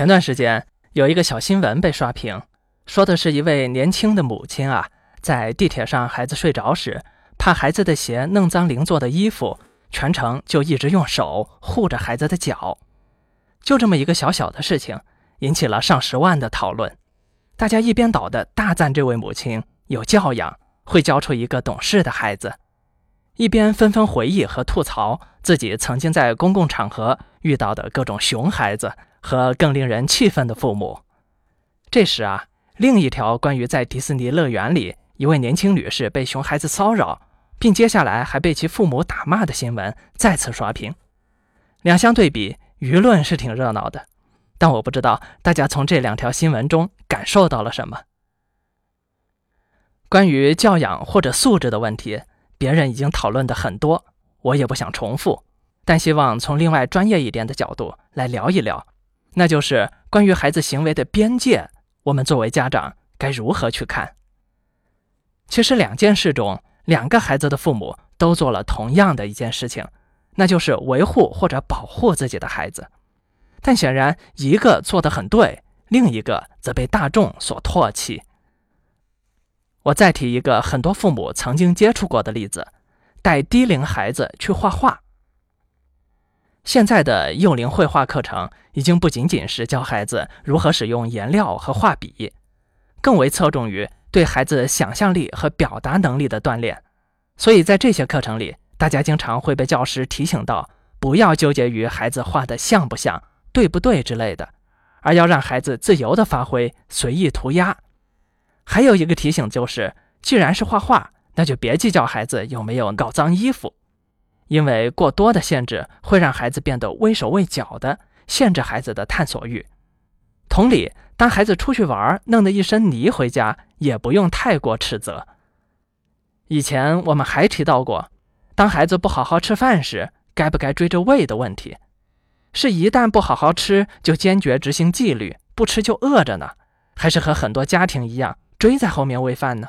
前段时间有一个小新闻被刷屏，说的是一位年轻的母亲啊，在地铁上孩子睡着时，怕孩子的鞋弄脏邻座的衣服，全程就一直用手护着孩子的脚。就这么一个小小的事情，引起了上十万的讨论。大家一边倒的大赞这位母亲有教养，会教出一个懂事的孩子，一边纷纷回忆和吐槽自己曾经在公共场合遇到的各种熊孩子。和更令人气愤的父母。这时啊，另一条关于在迪士尼乐园里一位年轻女士被熊孩子骚扰，并接下来还被其父母打骂的新闻再次刷屏。两相对比，舆论是挺热闹的，但我不知道大家从这两条新闻中感受到了什么。关于教养或者素质的问题，别人已经讨论的很多，我也不想重复，但希望从另外专业一点的角度来聊一聊。那就是关于孩子行为的边界，我们作为家长该如何去看？其实两件事中，两个孩子的父母都做了同样的一件事情，那就是维护或者保护自己的孩子。但显然，一个做得很对，另一个则被大众所唾弃。我再提一个很多父母曾经接触过的例子：带低龄孩子去画画。现在的幼龄绘画课程已经不仅仅是教孩子如何使用颜料和画笔，更为侧重于对孩子想象力和表达能力的锻炼。所以在这些课程里，大家经常会被教师提醒到，不要纠结于孩子画的像不像、对不对之类的，而要让孩子自由的发挥，随意涂鸦。还有一个提醒就是，既然是画画，那就别计较孩子有没有搞脏衣服。因为过多的限制会让孩子变得畏手畏脚的，限制孩子的探索欲。同理，当孩子出去玩弄得一身泥回家，也不用太过斥责。以前我们还提到过，当孩子不好好吃饭时，该不该追着喂的问题。是一旦不好好吃就坚决执行纪律，不吃就饿着呢？还是和很多家庭一样追在后面喂饭呢？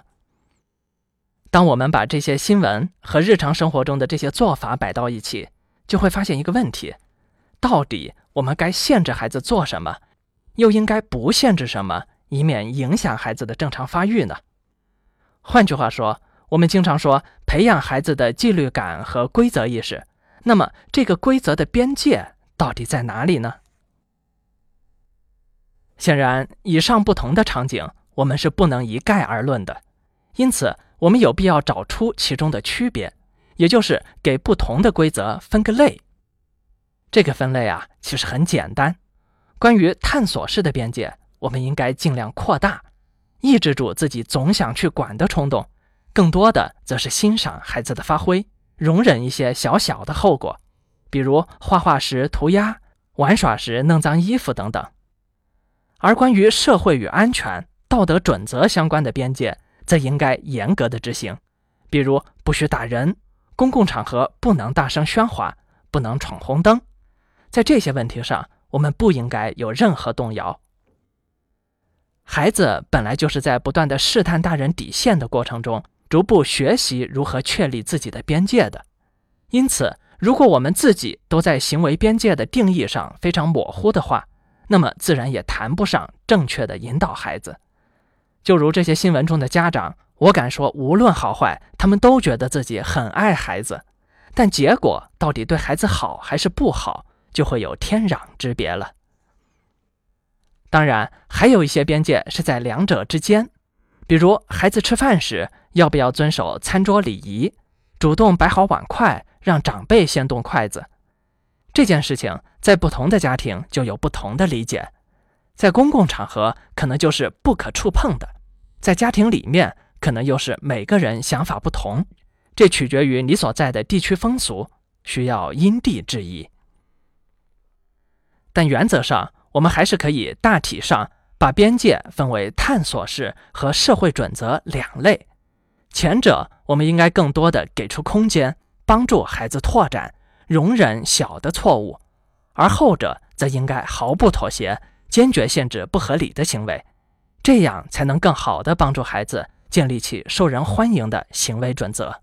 当我们把这些新闻和日常生活中的这些做法摆到一起，就会发现一个问题：到底我们该限制孩子做什么，又应该不限制什么，以免影响孩子的正常发育呢？换句话说，我们经常说培养孩子的纪律感和规则意识，那么这个规则的边界到底在哪里呢？显然，以上不同的场景，我们是不能一概而论的，因此。我们有必要找出其中的区别，也就是给不同的规则分个类。这个分类啊，其实很简单。关于探索式的边界，我们应该尽量扩大，抑制住自己总想去管的冲动，更多的则是欣赏孩子的发挥，容忍一些小小的后果，比如画画时涂鸦、玩耍时弄脏衣服等等。而关于社会与安全、道德准则相关的边界，则应该严格的执行，比如不许打人，公共场合不能大声喧哗，不能闯红灯。在这些问题上，我们不应该有任何动摇。孩子本来就是在不断的试探大人底线的过程中，逐步学习如何确立自己的边界的。因此，如果我们自己都在行为边界的定义上非常模糊的话，那么自然也谈不上正确的引导孩子。就如这些新闻中的家长，我敢说，无论好坏，他们都觉得自己很爱孩子，但结果到底对孩子好还是不好，就会有天壤之别了。当然，还有一些边界是在两者之间，比如孩子吃饭时要不要遵守餐桌礼仪，主动摆好碗筷，让长辈先动筷子，这件事情在不同的家庭就有不同的理解。在公共场合可能就是不可触碰的，在家庭里面可能又是每个人想法不同，这取决于你所在的地区风俗，需要因地制宜。但原则上，我们还是可以大体上把边界分为探索式和社会准则两类。前者我们应该更多的给出空间，帮助孩子拓展，容忍小的错误，而后者则应该毫不妥协。坚决限制不合理的行为，这样才能更好的帮助孩子建立起受人欢迎的行为准则。